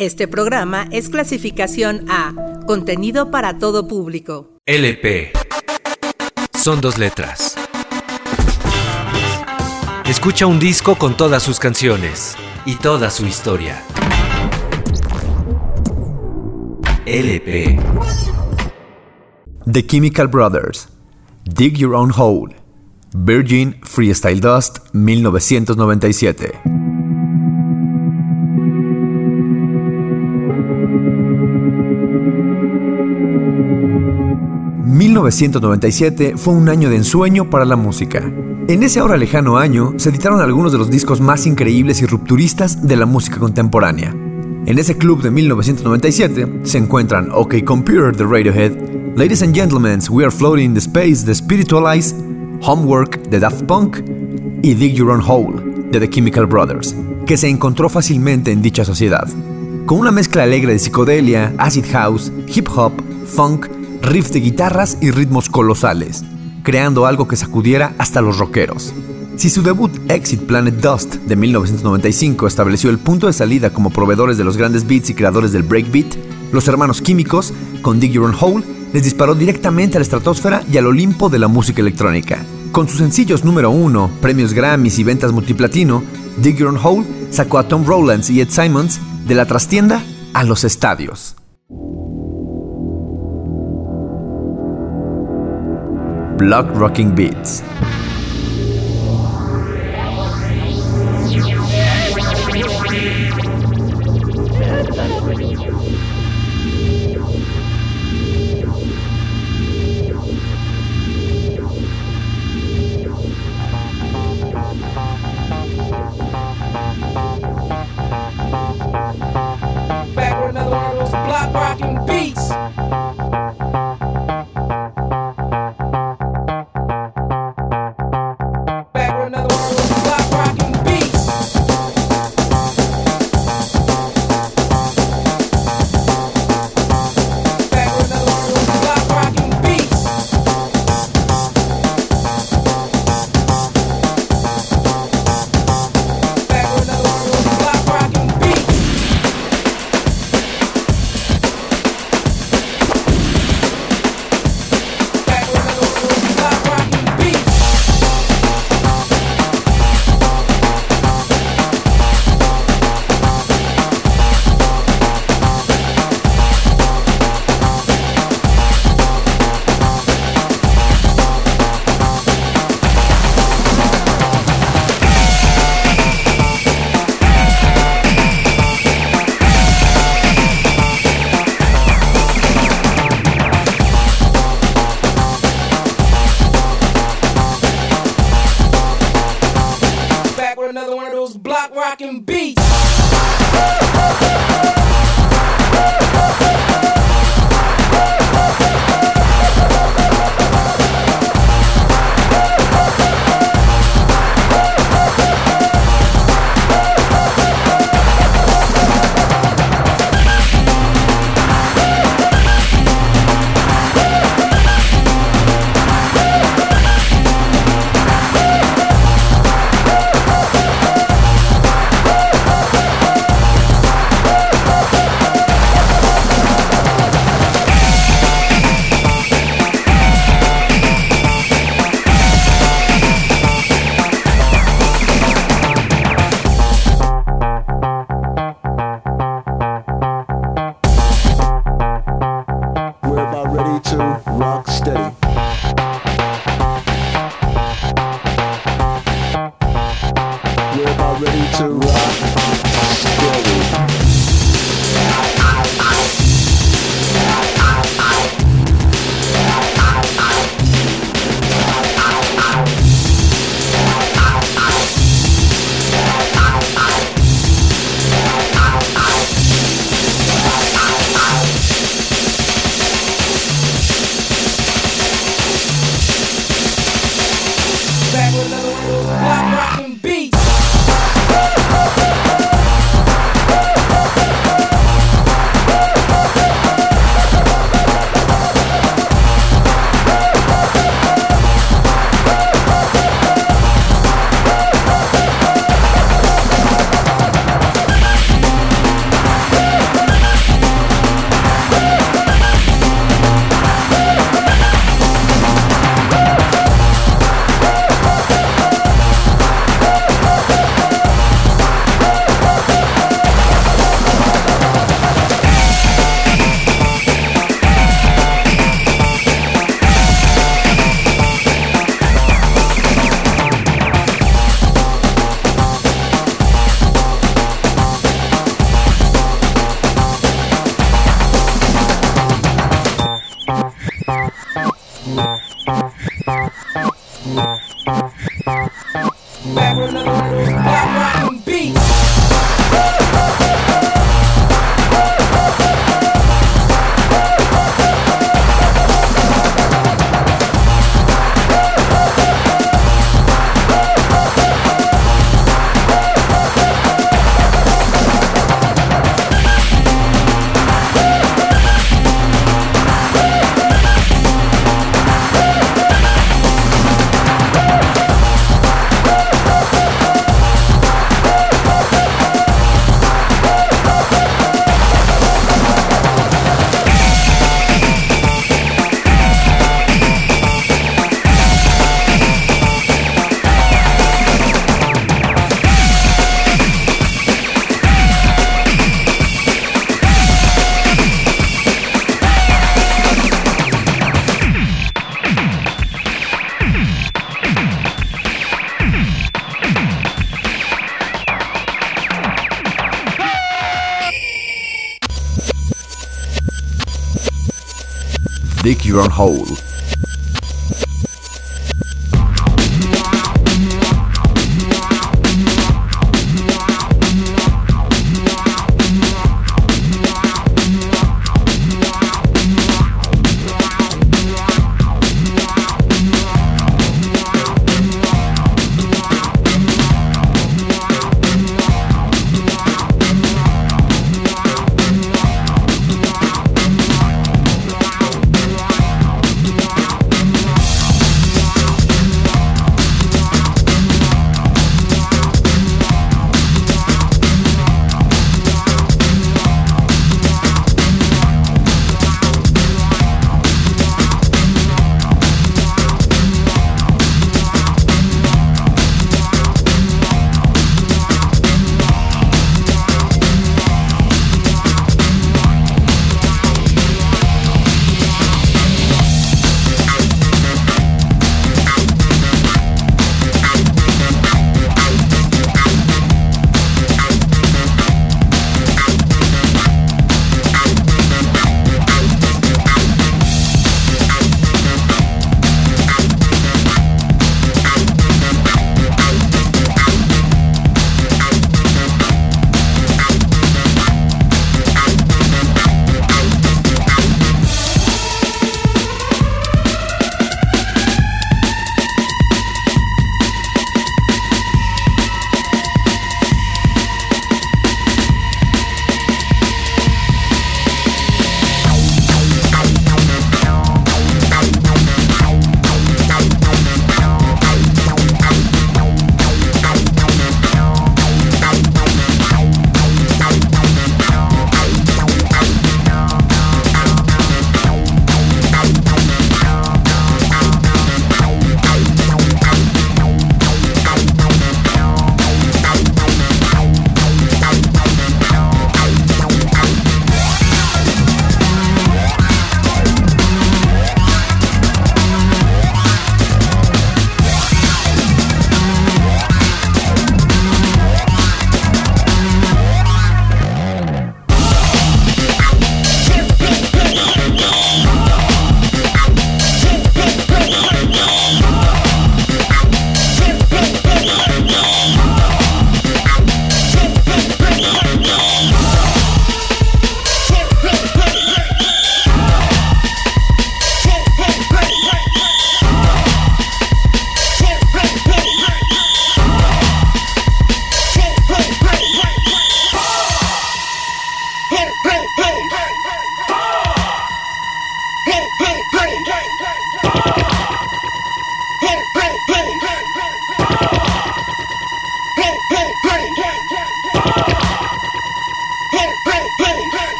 Este programa es clasificación A, contenido para todo público. LP. Son dos letras. Escucha un disco con todas sus canciones y toda su historia. LP. The Chemical Brothers. Dig Your Own Hole. Virgin Freestyle Dust 1997. 1997 fue un año de ensueño para la música. En ese ahora lejano año se editaron algunos de los discos más increíbles y rupturistas de la música contemporánea. En ese club de 1997 se encuentran OK Computer de Radiohead, Ladies and Gentlemen, We Are Floating in the Space de Spiritualize, Homework de Daft Punk y Dig Your Own Hole de The Chemical Brothers, que se encontró fácilmente en dicha sociedad. Con una mezcla alegre de psicodelia, acid house, hip hop, funk, riffs de guitarras y ritmos colosales, creando algo que sacudiera hasta los rockeros. Si su debut Exit Planet Dust de 1995 estableció el punto de salida como proveedores de los grandes beats y creadores del breakbeat, los hermanos químicos, con Dig Your Own Hole, les disparó directamente a la estratosfera y al Olimpo de la música electrónica. Con sus sencillos número uno, premios Grammys y ventas multiplatino, Dig Your Hole sacó a Tom Rowlands y Ed Simons de la trastienda a los estadios. Block Rocking Beats. Dig Your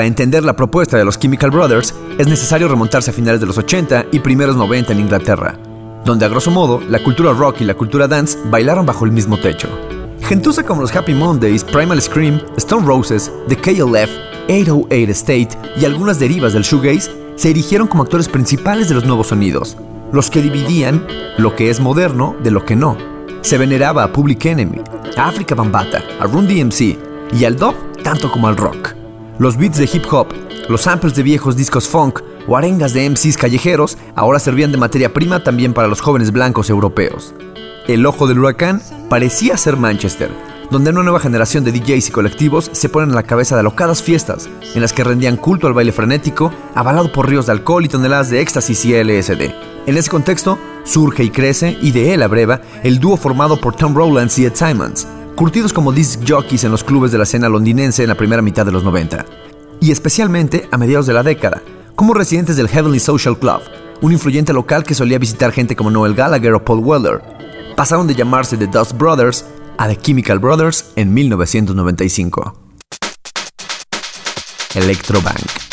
Para entender la propuesta de los Chemical Brothers, es necesario remontarse a finales de los 80 y primeros 90 en Inglaterra, donde a grosso modo la cultura rock y la cultura dance bailaron bajo el mismo techo. Gentuza como los Happy Mondays, Primal Scream, Stone Roses, The KLF, 808 State y algunas derivas del shoegaze se erigieron como actores principales de los nuevos sonidos, los que dividían lo que es moderno de lo que no. Se veneraba a Public Enemy, a Africa Bambata, a Run DMC y al dub tanto como al rock. Los beats de hip hop, los samples de viejos discos funk o arengas de MCs callejeros ahora servían de materia prima también para los jóvenes blancos europeos. El ojo del huracán parecía ser Manchester, donde una nueva generación de DJs y colectivos se ponen a la cabeza de alocadas fiestas, en las que rendían culto al baile frenético, avalado por ríos de alcohol y toneladas de éxtasis y LSD. En ese contexto, surge y crece, y de él abreva, el dúo formado por Tom Rowlands y Ed Simons, curtidos como disc jockeys en los clubes de la escena londinense en la primera mitad de los 90, y especialmente a mediados de la década, como residentes del Heavenly Social Club, un influyente local que solía visitar gente como Noel Gallagher o Paul Weller. Pasaron de llamarse The Dust Brothers a The Chemical Brothers en 1995. Electrobank.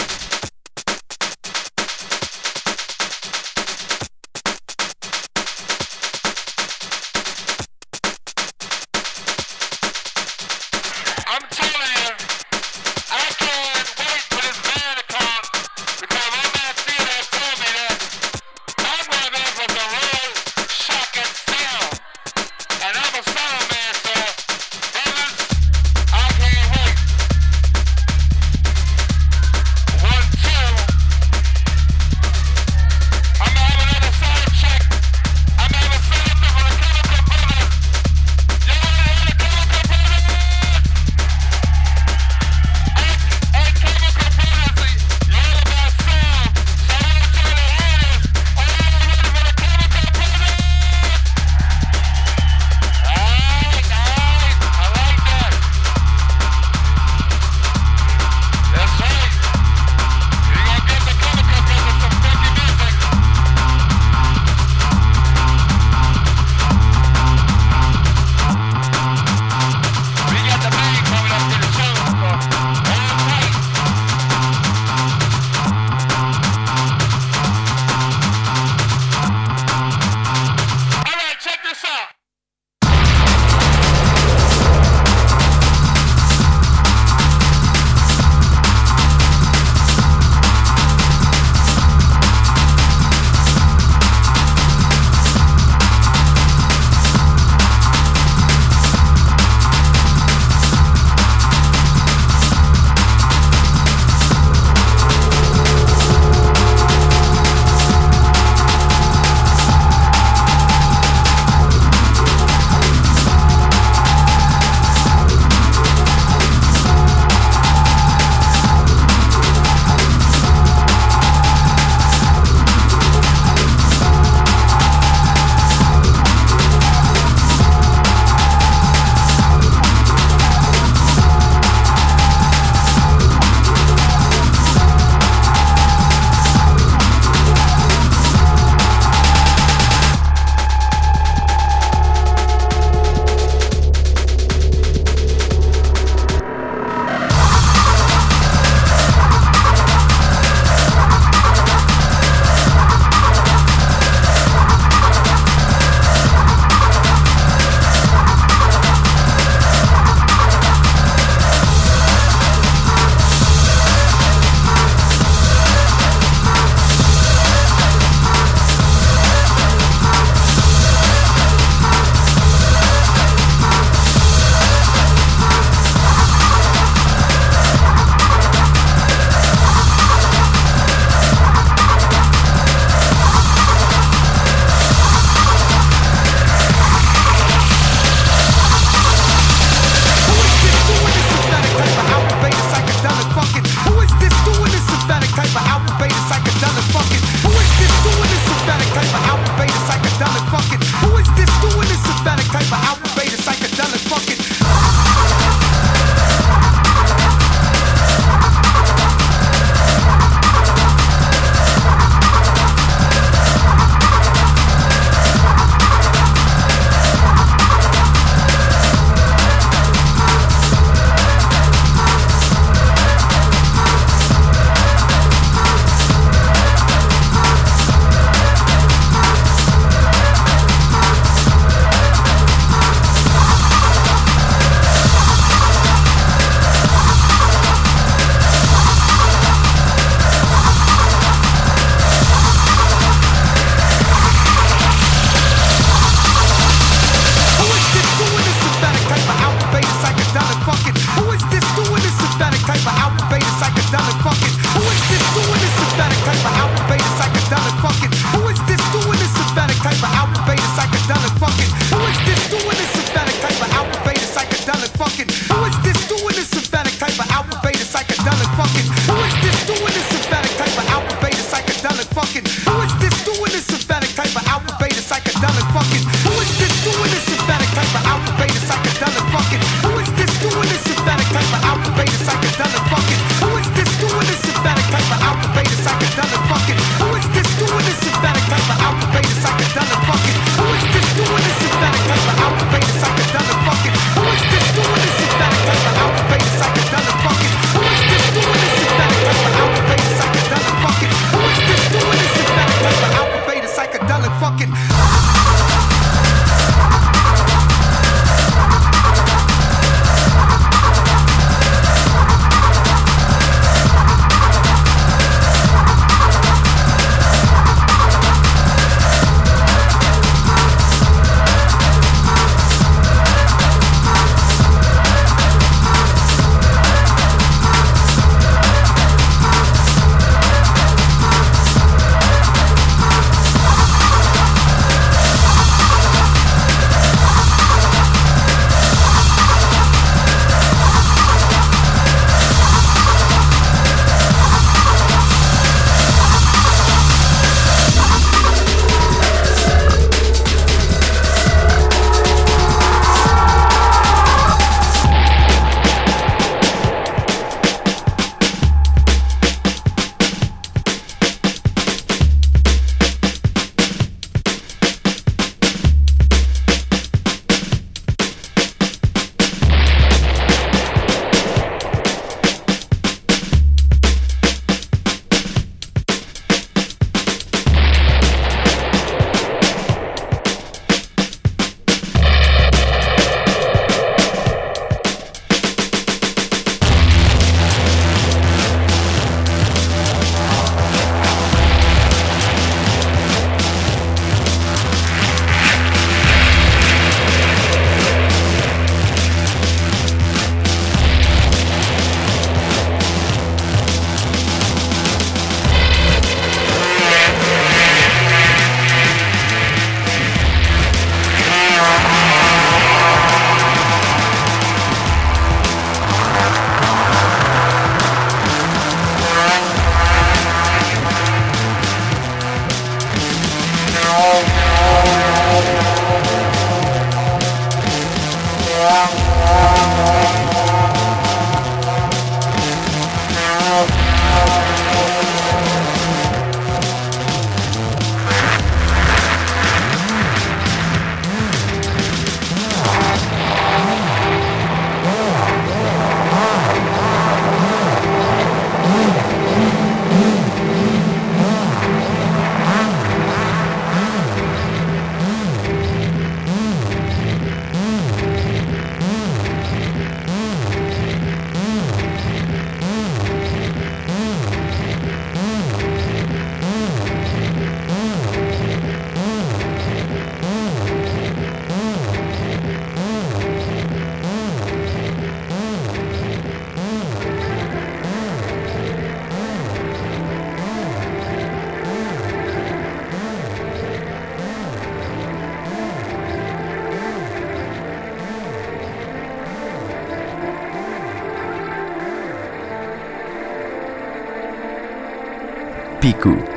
mimpiku.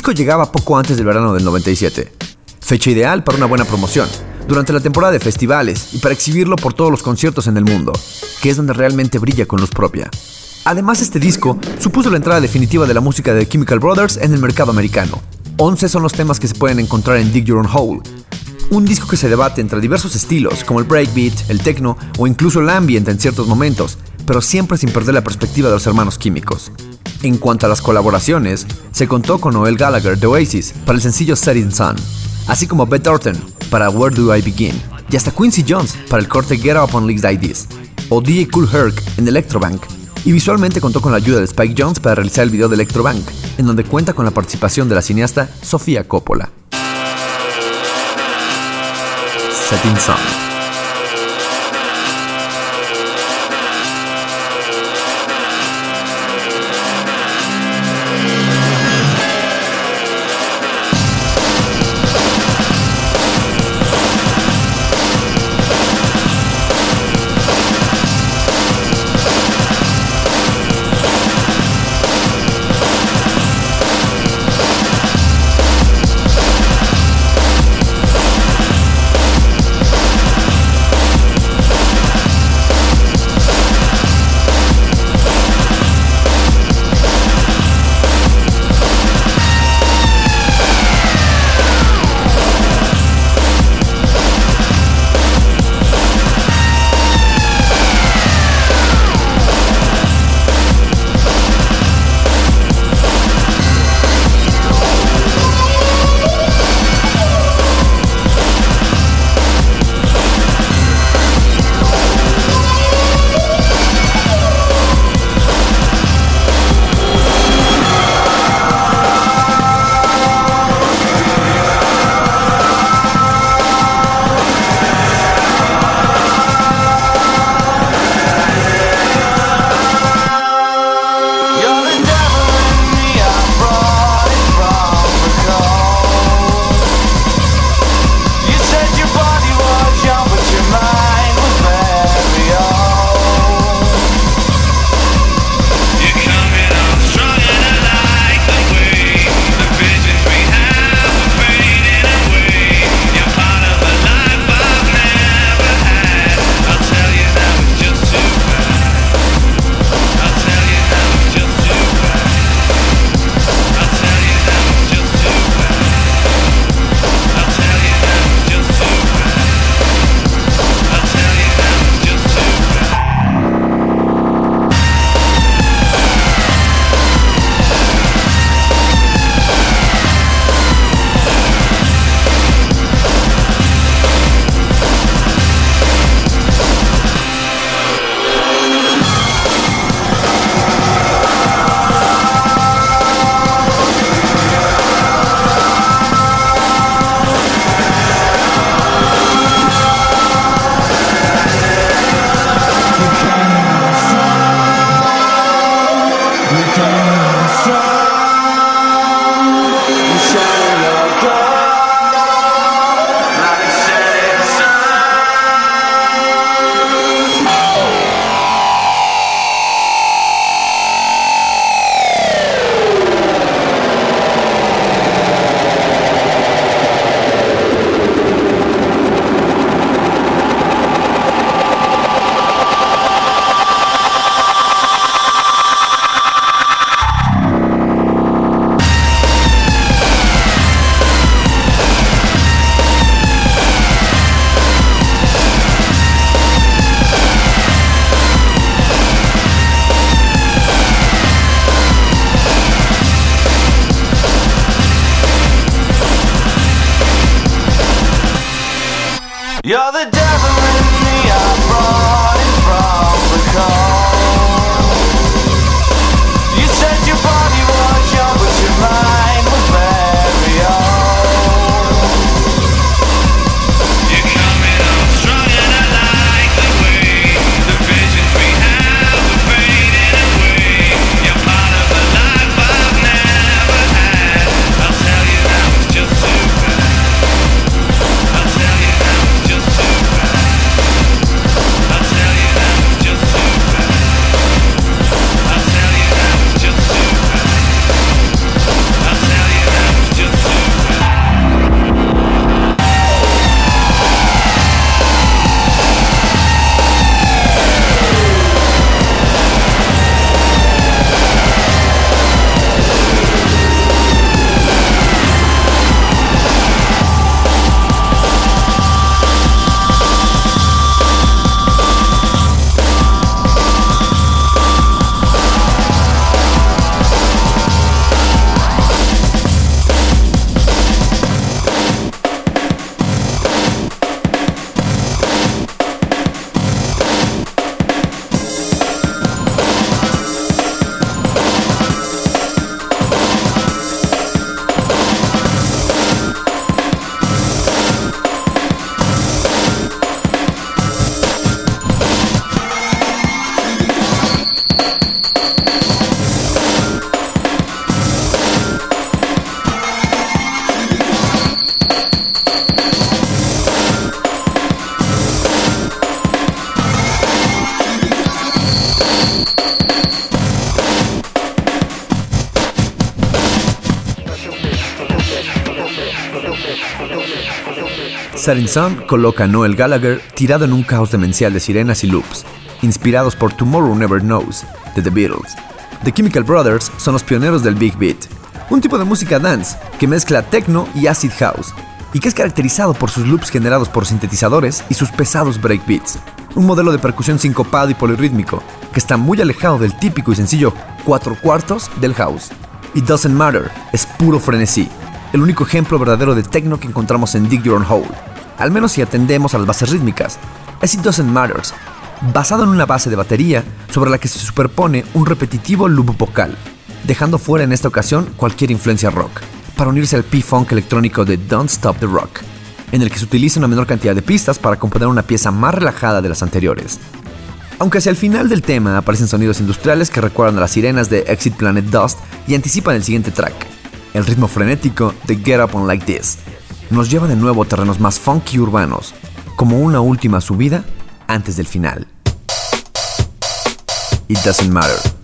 Disco llegaba poco antes del verano del 97, fecha ideal para una buena promoción, durante la temporada de festivales y para exhibirlo por todos los conciertos en el mundo, que es donde realmente brilla con luz propia. Además, este disco supuso la entrada definitiva de la música de Chemical Brothers en el mercado americano. 11 son los temas que se pueden encontrar en Dig Your Own Hole, un disco que se debate entre diversos estilos, como el breakbeat, el techno o incluso el ambient en ciertos momentos, pero siempre sin perder la perspectiva de los hermanos químicos. En cuanto a las colaboraciones, se contó con Noel Gallagher de Oasis para el sencillo Setting Sun, así como Beth Orton para Where Do I Begin, y hasta Quincy Jones para el corte Get Up on Leaks Ideas, o DJ Cool Herc en Electrobank, y visualmente contó con la ayuda de Spike Jones para realizar el video de Electrobank, en donde cuenta con la participación de la cineasta Sofía Coppola. Setting Sun. Setting Sun coloca a Noel Gallagher tirado en un caos demencial de sirenas y loops, inspirados por Tomorrow Never Knows de The Beatles. The Chemical Brothers son los pioneros del Big Beat, un tipo de música dance que mezcla techno y acid house, y que es caracterizado por sus loops generados por sintetizadores y sus pesados breakbeats, un modelo de percusión sincopado y polirrítmico que está muy alejado del típico y sencillo cuatro cuartos del house. It Doesn't Matter es puro frenesí, el único ejemplo verdadero de techno que encontramos en Dig Your Own Hole al menos si atendemos a las bases rítmicas. As It Doesn't Matters, basado en una base de batería sobre la que se superpone un repetitivo loop vocal, dejando fuera en esta ocasión cualquier influencia rock, para unirse al P-Funk electrónico de Don't Stop the Rock, en el que se utiliza una menor cantidad de pistas para componer una pieza más relajada de las anteriores. Aunque hacia el final del tema aparecen sonidos industriales que recuerdan a las sirenas de Exit Planet Dust y anticipan el siguiente track, el ritmo frenético de Get Up On Like This, nos lleva de nuevo a terrenos más funky urbanos, como una última subida antes del final. It doesn't matter.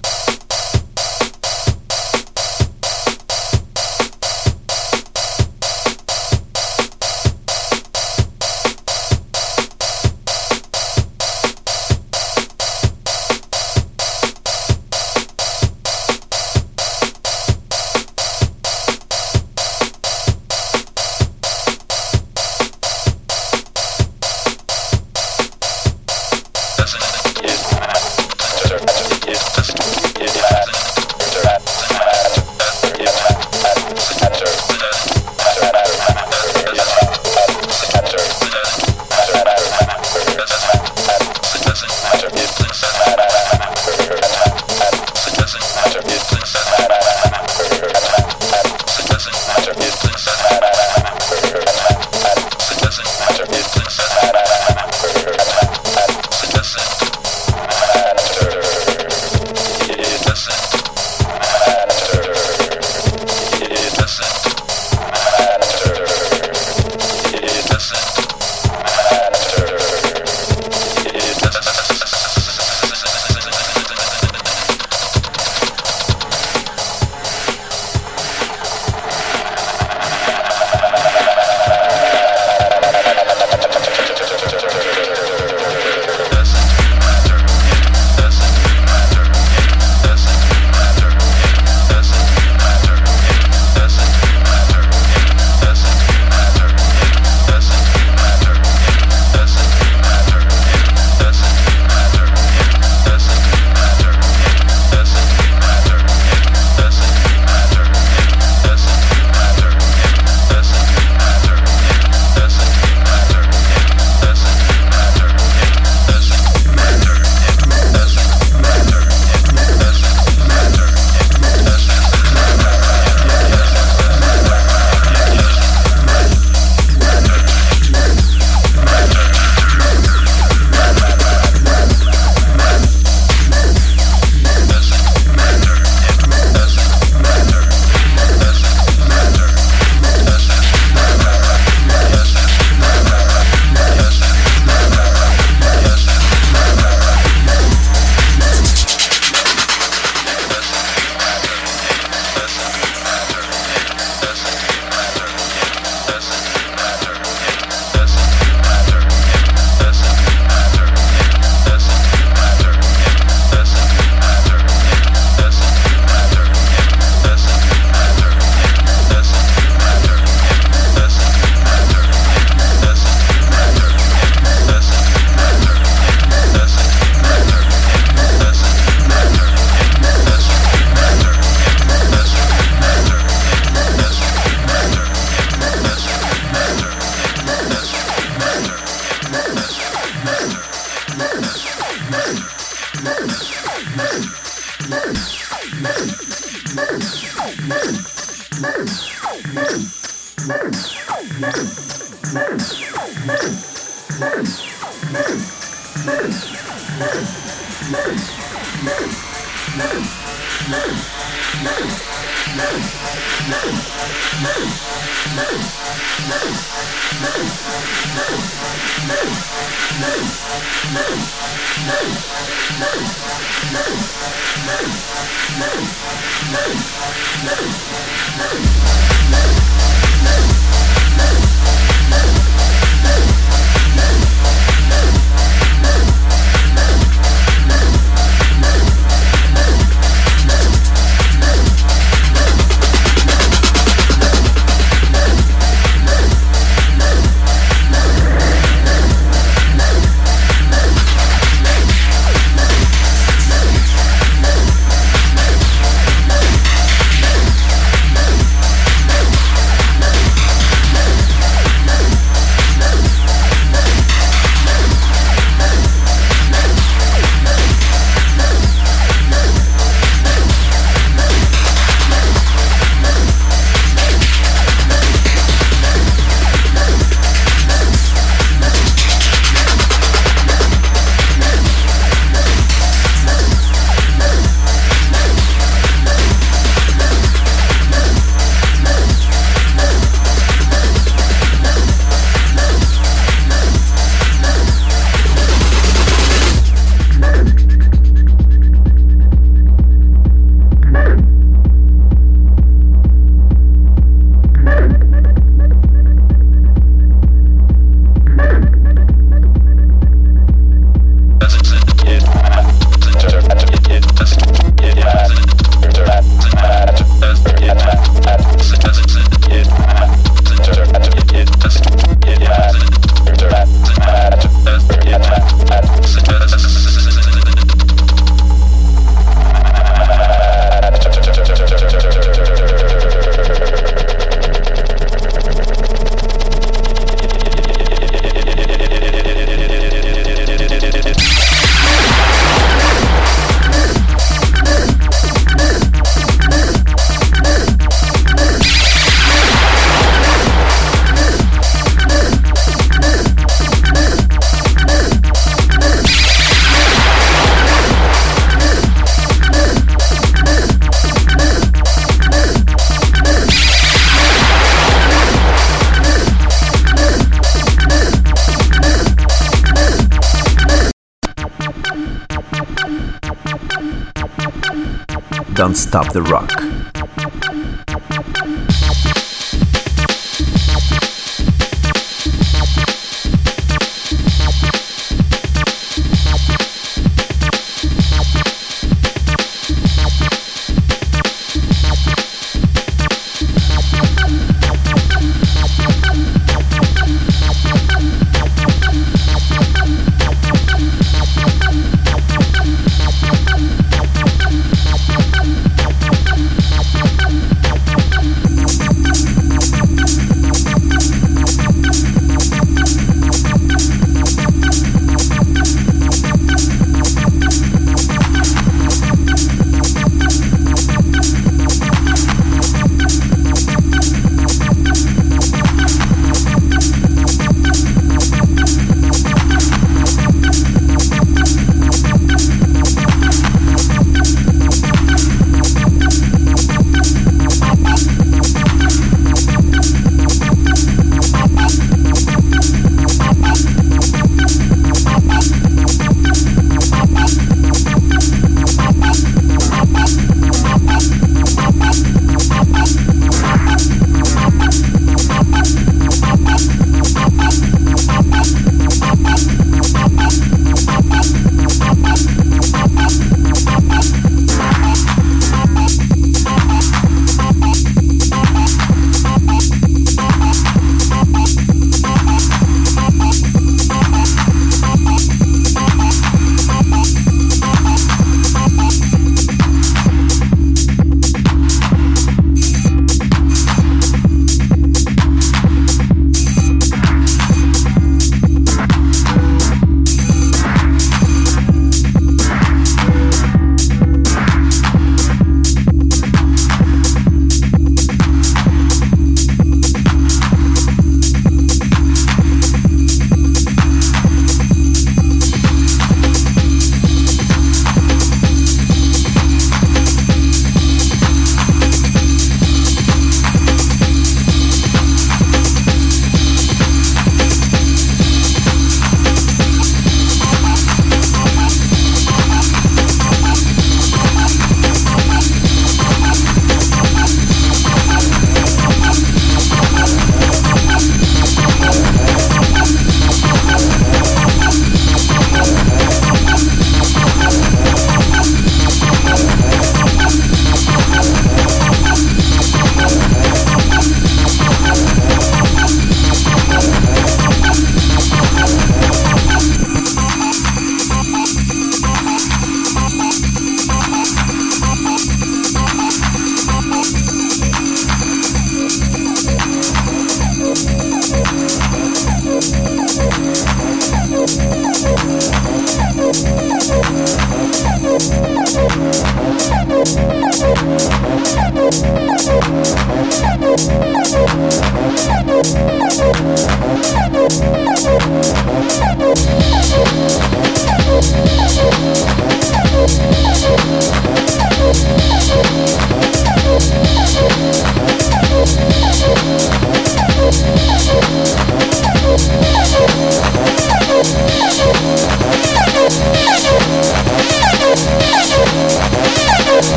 Stop the Rock.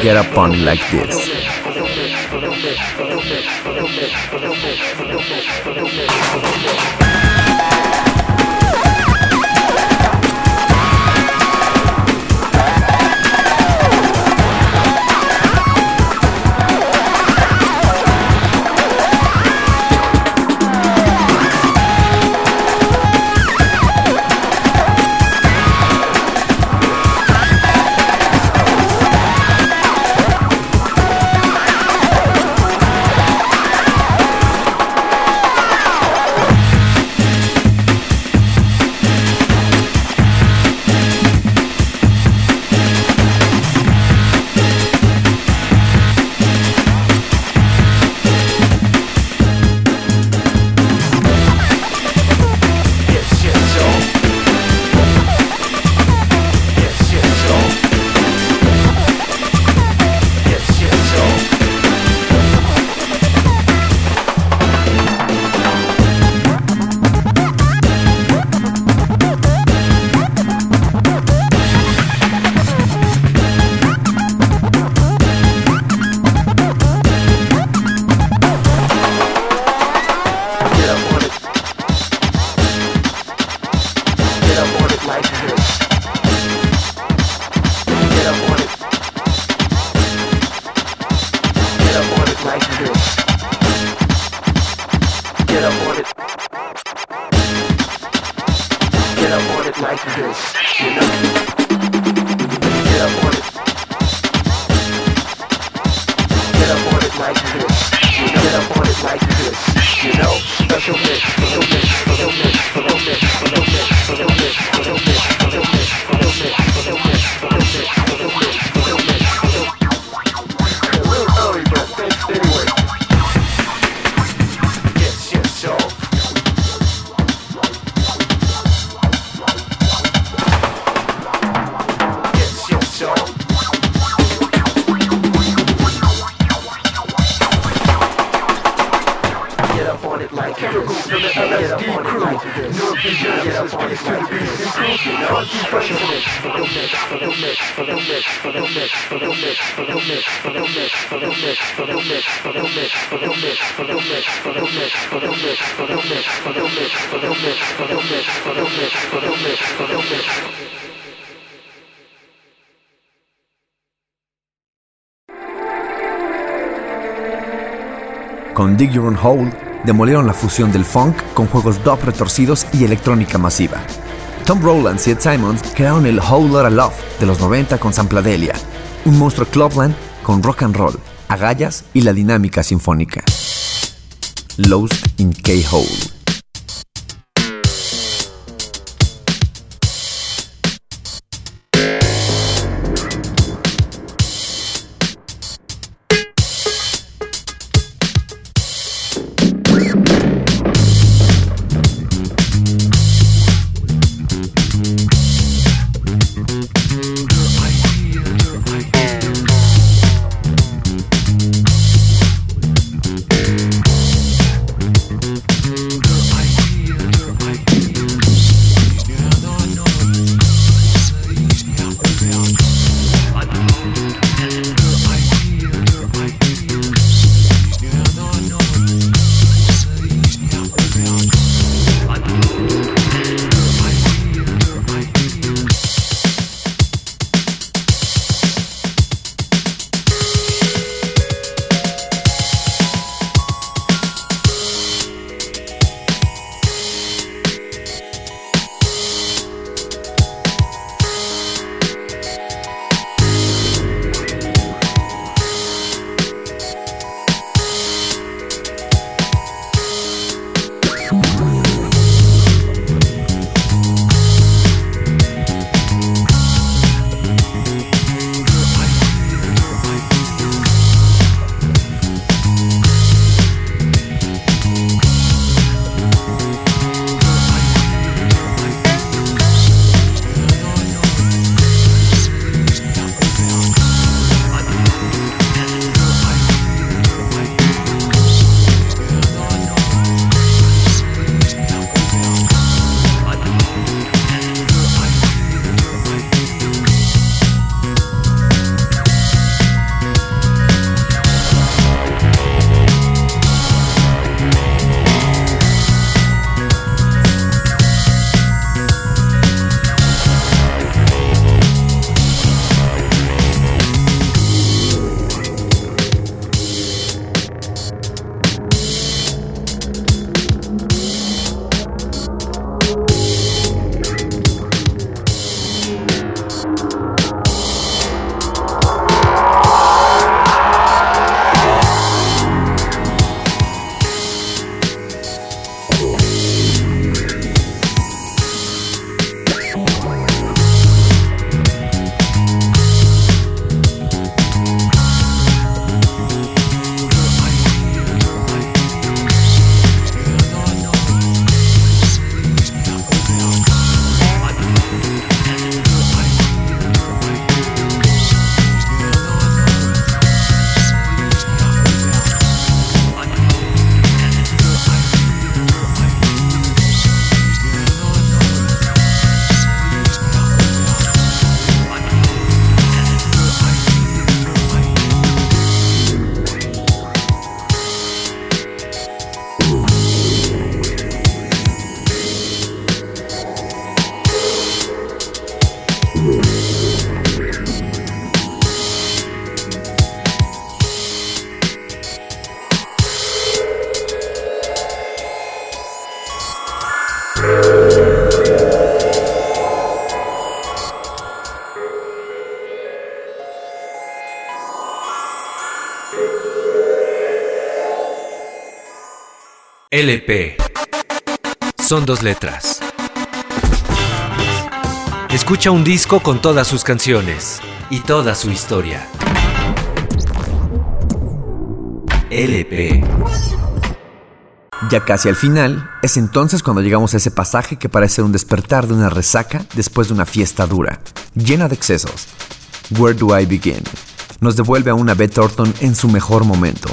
Get up on like this. Con Dig Your Own Hole demolieron la fusión del funk con juegos dub retorcidos y electrónica masiva. Tom Rowlands y Ed Simons crearon el Whole Lotta Love de los 90 con Sampladelia, un monstruo clubland con rock and roll, agallas y la dinámica sinfónica. Lost in K-Hole. LP. Son dos letras. Escucha un disco con todas sus canciones y toda su historia. LP. Ya casi al final, es entonces cuando llegamos a ese pasaje que parece un despertar de una resaca después de una fiesta dura, llena de excesos. Where do I begin? Nos devuelve a una Beth Thornton en su mejor momento.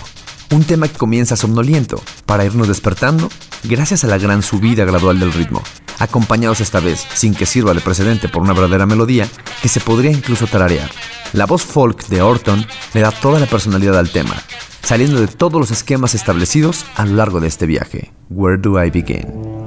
Un tema que comienza somnoliento, para irnos despertando gracias a la gran subida gradual del ritmo, acompañados esta vez, sin que sirva de precedente por una verdadera melodía, que se podría incluso tararear. La voz folk de Orton le da toda la personalidad al tema, saliendo de todos los esquemas establecidos a lo largo de este viaje. Where do I begin?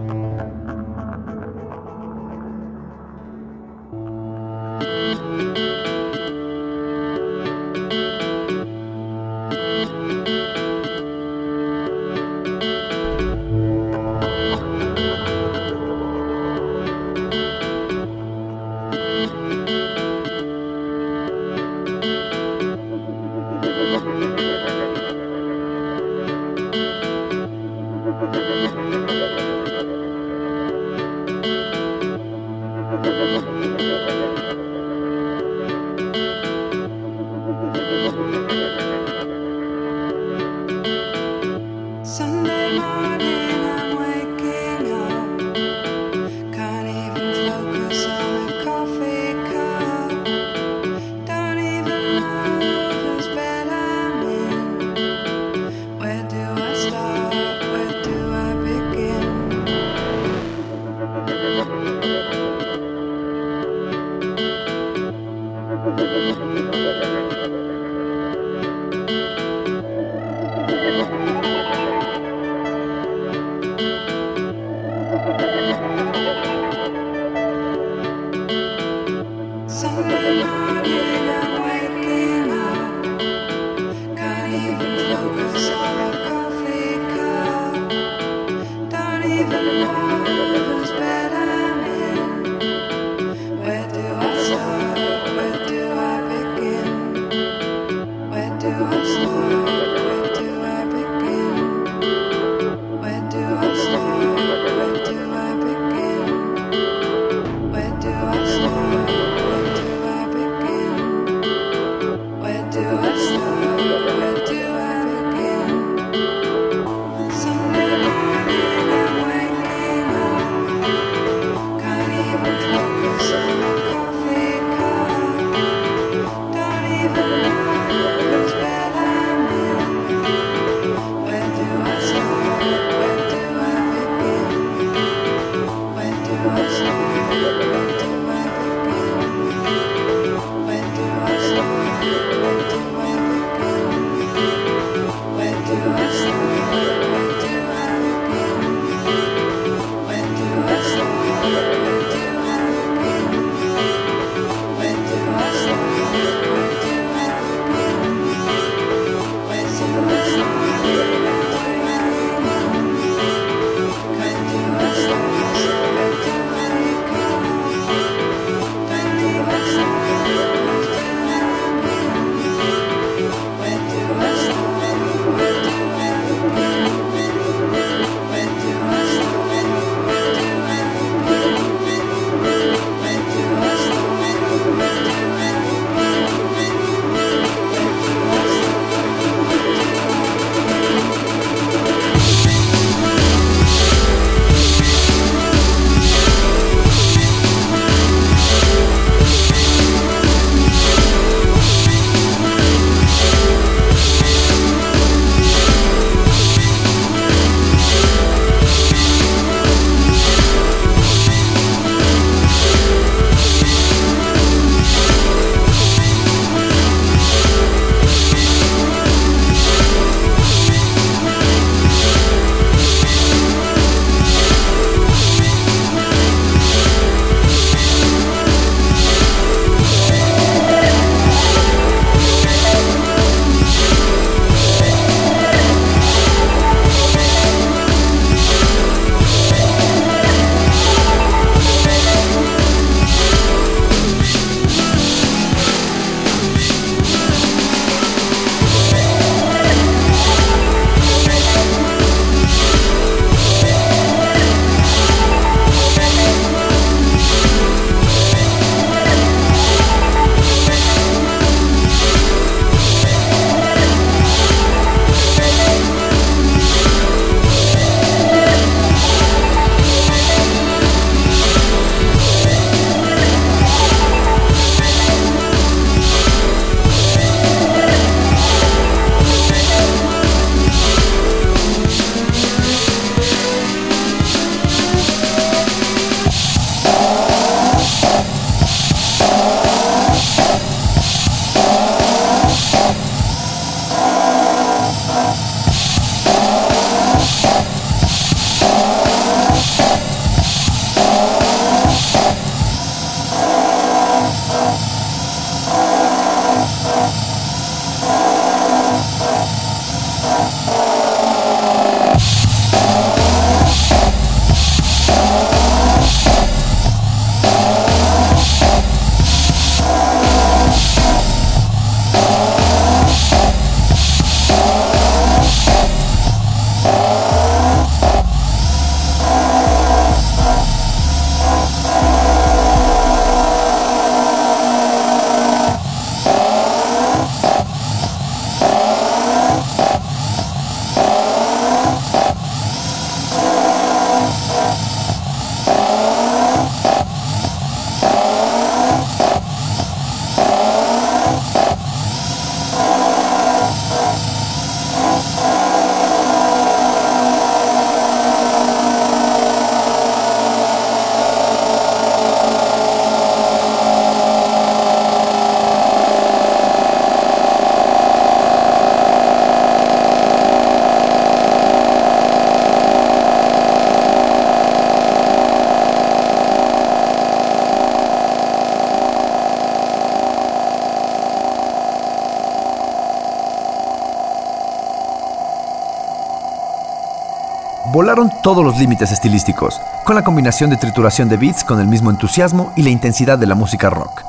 Todos los límites estilísticos, con la combinación de trituración de beats con el mismo entusiasmo y la intensidad de la música rock.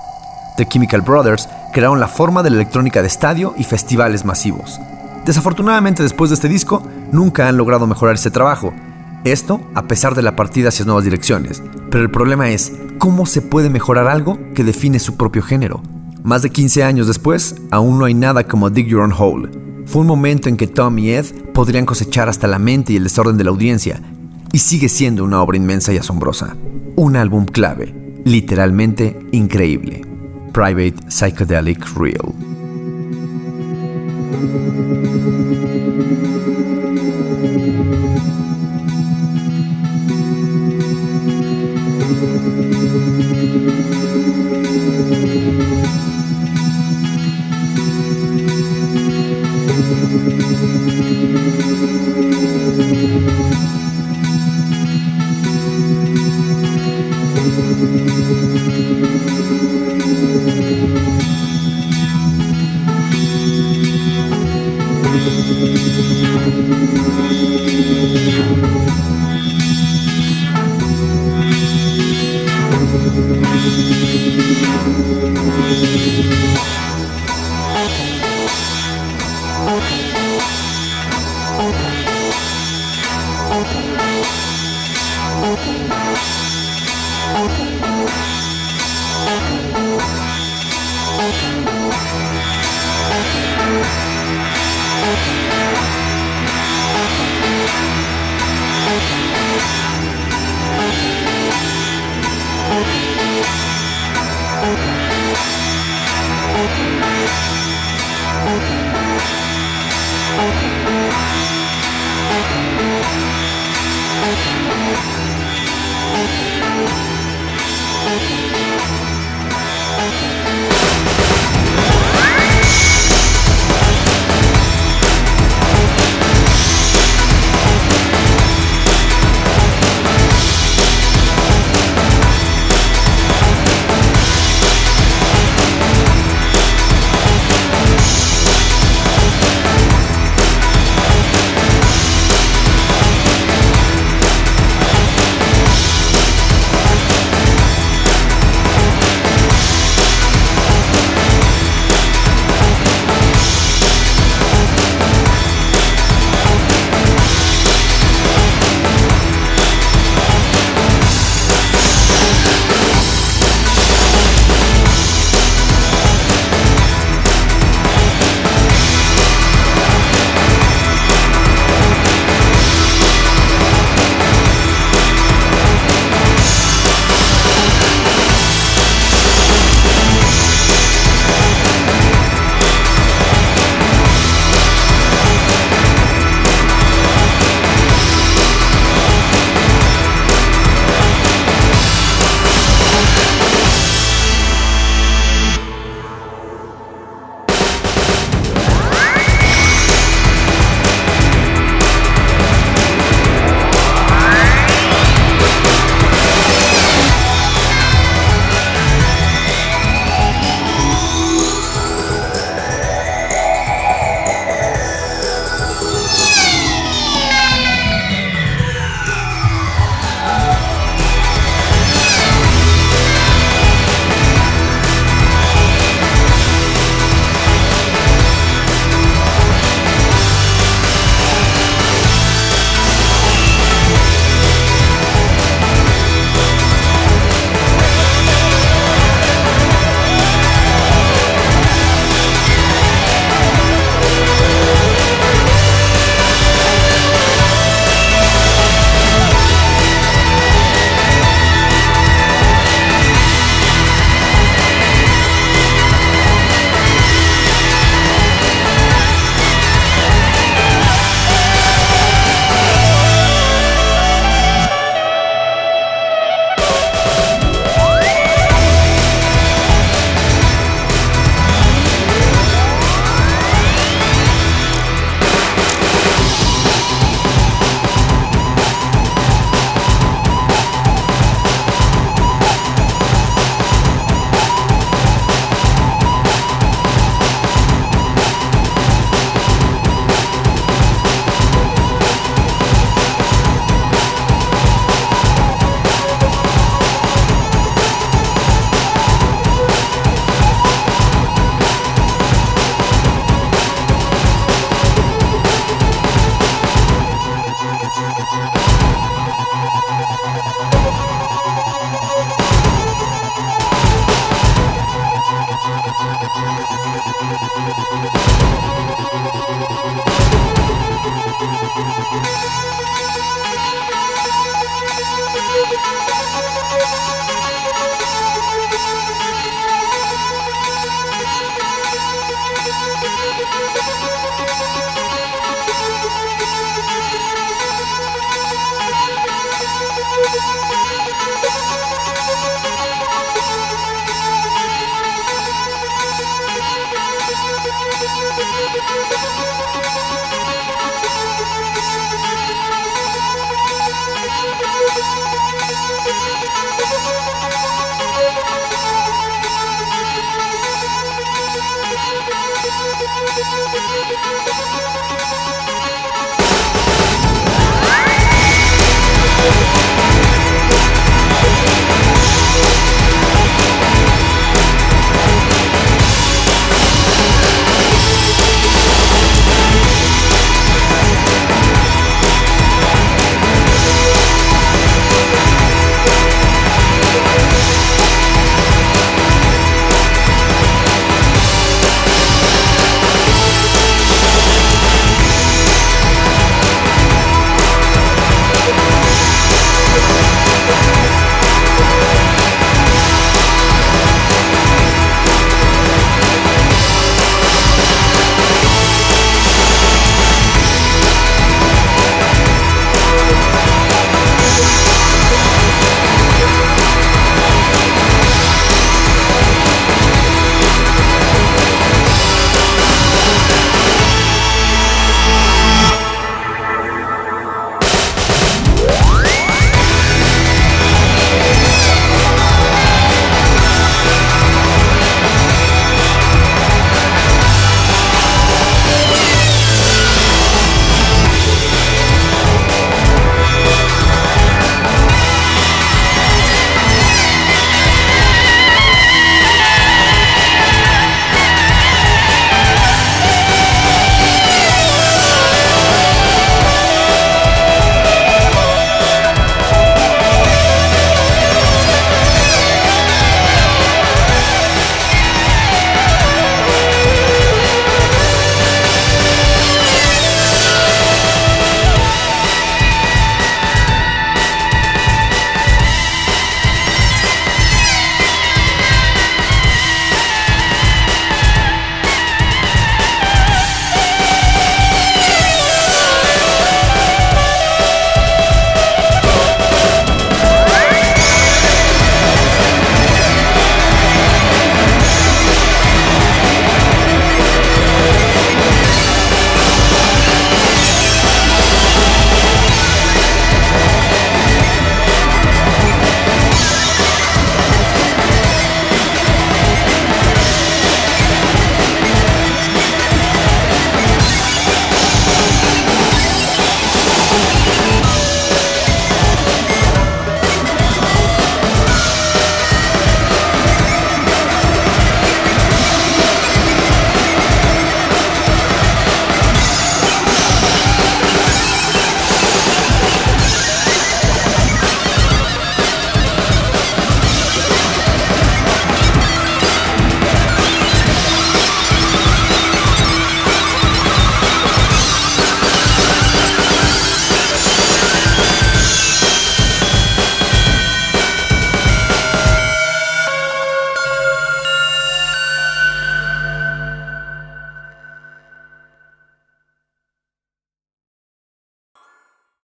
The Chemical Brothers crearon la forma de la electrónica de estadio y festivales masivos. Desafortunadamente después de este disco, nunca han logrado mejorar ese trabajo. Esto a pesar de la partida hacia nuevas direcciones. Pero el problema es, ¿cómo se puede mejorar algo que define su propio género? Más de 15 años después, aún no hay nada como Dig Your Own Hole. Fue un momento en que Tom y Ed podrían cosechar hasta la mente y el desorden de la audiencia, y sigue siendo una obra inmensa y asombrosa. Un álbum clave, literalmente increíble. Private Psychedelic Real.